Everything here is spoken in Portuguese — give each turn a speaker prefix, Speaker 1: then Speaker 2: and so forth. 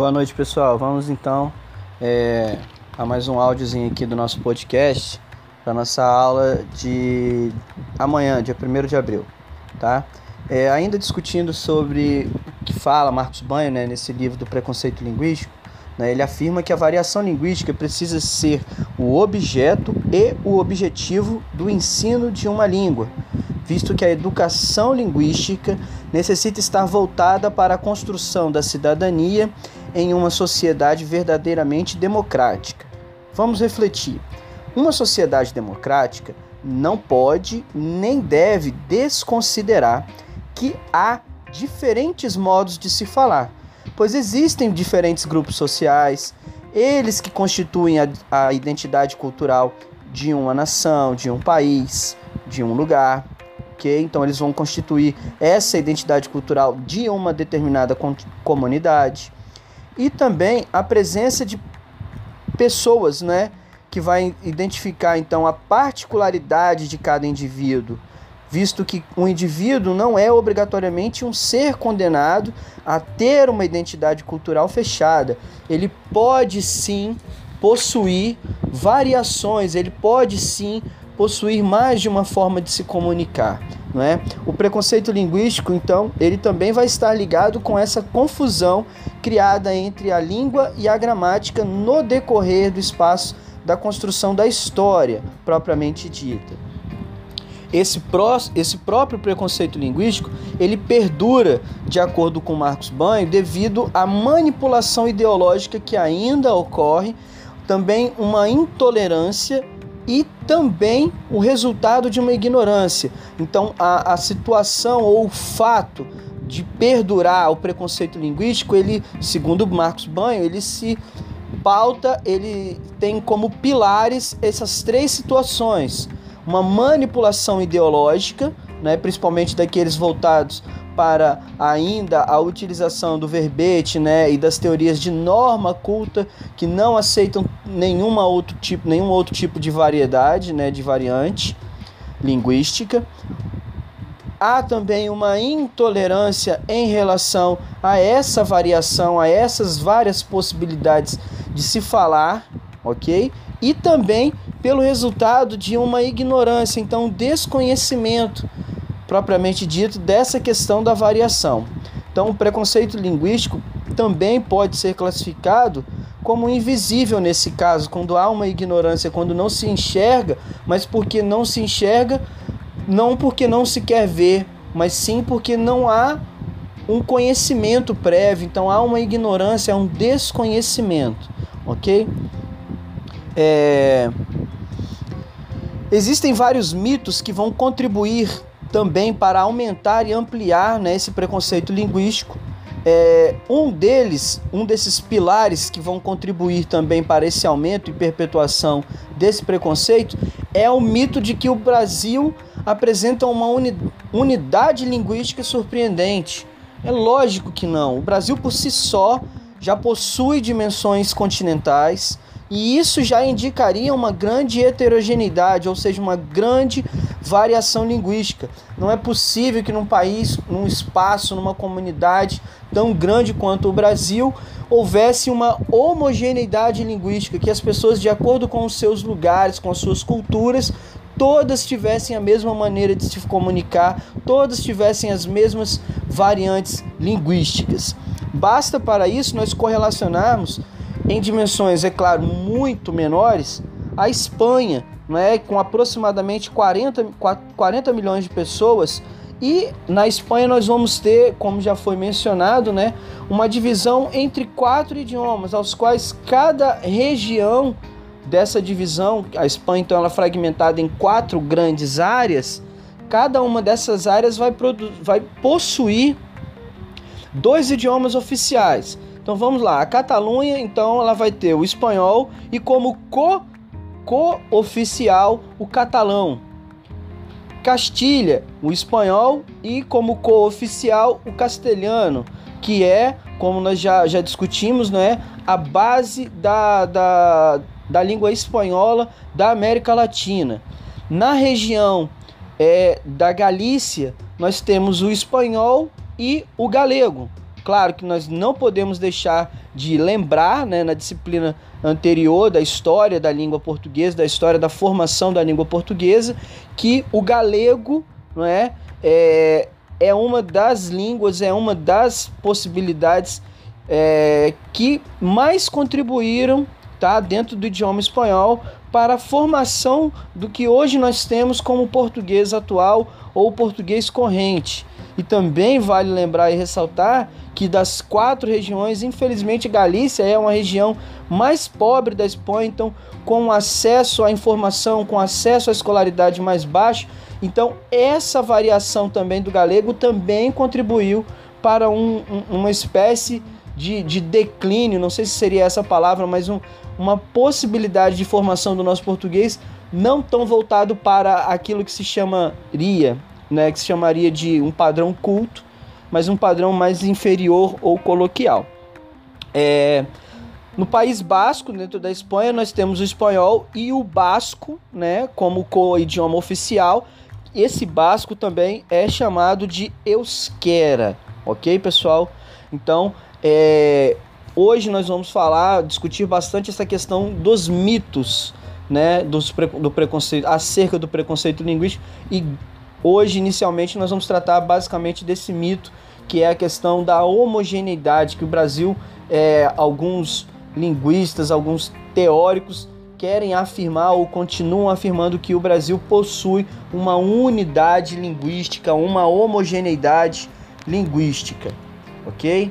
Speaker 1: Boa noite, pessoal. Vamos então é, a mais um áudiozinho aqui do nosso podcast para nossa aula de amanhã, dia 1 de abril, tá? É, ainda discutindo sobre o que fala Marcos Banho né, nesse livro do preconceito linguístico, né, ele afirma que a variação linguística precisa ser o objeto e o objetivo do ensino de uma língua, visto que a educação linguística necessita estar voltada para a construção da cidadania em uma sociedade verdadeiramente democrática. Vamos refletir. Uma sociedade democrática não pode nem deve desconsiderar que há diferentes modos de se falar, pois existem diferentes grupos sociais, eles que constituem a, a identidade cultural de uma nação, de um país, de um lugar. ok? Então eles vão constituir essa identidade cultural de uma determinada comunidade e também a presença de pessoas, né, que vai identificar então a particularidade de cada indivíduo, visto que um indivíduo não é obrigatoriamente um ser condenado a ter uma identidade cultural fechada. Ele pode sim possuir variações, ele pode sim possuir mais de uma forma de se comunicar. Não é? O preconceito linguístico, então, ele também vai estar ligado com essa confusão criada entre a língua e a gramática no decorrer do espaço da construção da história propriamente dita. Esse, pró esse próprio preconceito linguístico ele perdura, de acordo com Marcos Banho, devido à manipulação ideológica que ainda ocorre, também uma intolerância e também o resultado de uma ignorância. Então, a, a situação ou o fato de perdurar o preconceito linguístico, ele, segundo Marcos Banho, ele se pauta, ele tem como pilares essas três situações: uma manipulação ideológica, né, principalmente daqueles voltados para ainda a utilização do verbete né, e das teorias de norma culta que não aceitam nenhuma outro tipo, nenhum outro tipo de variedade, né, de variante linguística. Há também uma intolerância em relação a essa variação, a essas várias possibilidades de se falar, ok? E também pelo resultado de uma ignorância, então desconhecimento propriamente dito dessa questão da variação. Então, o preconceito linguístico também pode ser classificado como invisível nesse caso, quando há uma ignorância, quando não se enxerga, mas porque não se enxerga, não porque não se quer ver, mas sim porque não há um conhecimento prévio, então há uma ignorância, há um desconhecimento, ok? É... Existem vários mitos que vão contribuir também para aumentar e ampliar né, esse preconceito linguístico. É, um deles, um desses pilares que vão contribuir também para esse aumento e perpetuação desse preconceito é o mito de que o Brasil apresenta uma uni unidade linguística surpreendente. É lógico que não. O Brasil por si só já possui dimensões continentais e isso já indicaria uma grande heterogeneidade, ou seja, uma grande variação linguística. Não é possível que num país, num espaço, numa comunidade tão grande quanto o Brasil, houvesse uma homogeneidade linguística, que as pessoas, de acordo com os seus lugares, com as suas culturas, todas tivessem a mesma maneira de se comunicar, todas tivessem as mesmas variantes linguísticas. Basta para isso nós correlacionarmos em dimensões, é claro, muito menores, a Espanha, né, com aproximadamente 40, 40 milhões de pessoas. E na Espanha nós vamos ter, como já foi mencionado, né, uma divisão entre quatro idiomas, aos quais cada região dessa divisão, a Espanha então ela é fragmentada em quatro grandes áreas, cada uma dessas áreas vai, vai possuir dois idiomas oficiais. Então vamos lá, a Catalunha então ela vai ter o espanhol e como co co-oficial o catalão. Castilha, o espanhol e como co-oficial o castelhano, que é, como nós já, já discutimos, né, a base da, da, da língua espanhola da América Latina. Na região é, da Galícia, nós temos o espanhol e o galego. Claro que nós não podemos deixar de lembrar, né, na disciplina anterior da história da língua portuguesa, da história da formação da língua portuguesa, que o galego não é, é, é uma das línguas, é uma das possibilidades é, que mais contribuíram tá, dentro do idioma espanhol para a formação do que hoje nós temos como português atual ou português corrente. E também vale lembrar e ressaltar que das quatro regiões, infelizmente Galícia é uma região mais pobre da Espanha, então com acesso à informação, com acesso à escolaridade mais baixo, então essa variação também do galego também contribuiu para um, um, uma espécie de, de, declínio, não sei se seria essa palavra, mas um, uma possibilidade de formação do nosso português não tão voltado para aquilo que se chamaria, né, que se chamaria de um padrão culto, mas um padrão mais inferior ou coloquial. É, no País Basco, dentro da Espanha, nós temos o espanhol e o basco, né, como co-idioma oficial. Esse basco também é chamado de euskera, ok, pessoal? Então, é, hoje nós vamos falar, discutir bastante essa questão dos mitos, né, dos, do preconceito, acerca do preconceito linguístico e Hoje, inicialmente, nós vamos tratar basicamente desse mito que é a questão da homogeneidade, que o Brasil, é, alguns linguistas, alguns teóricos querem afirmar ou continuam afirmando que o Brasil possui uma unidade linguística, uma homogeneidade linguística, ok?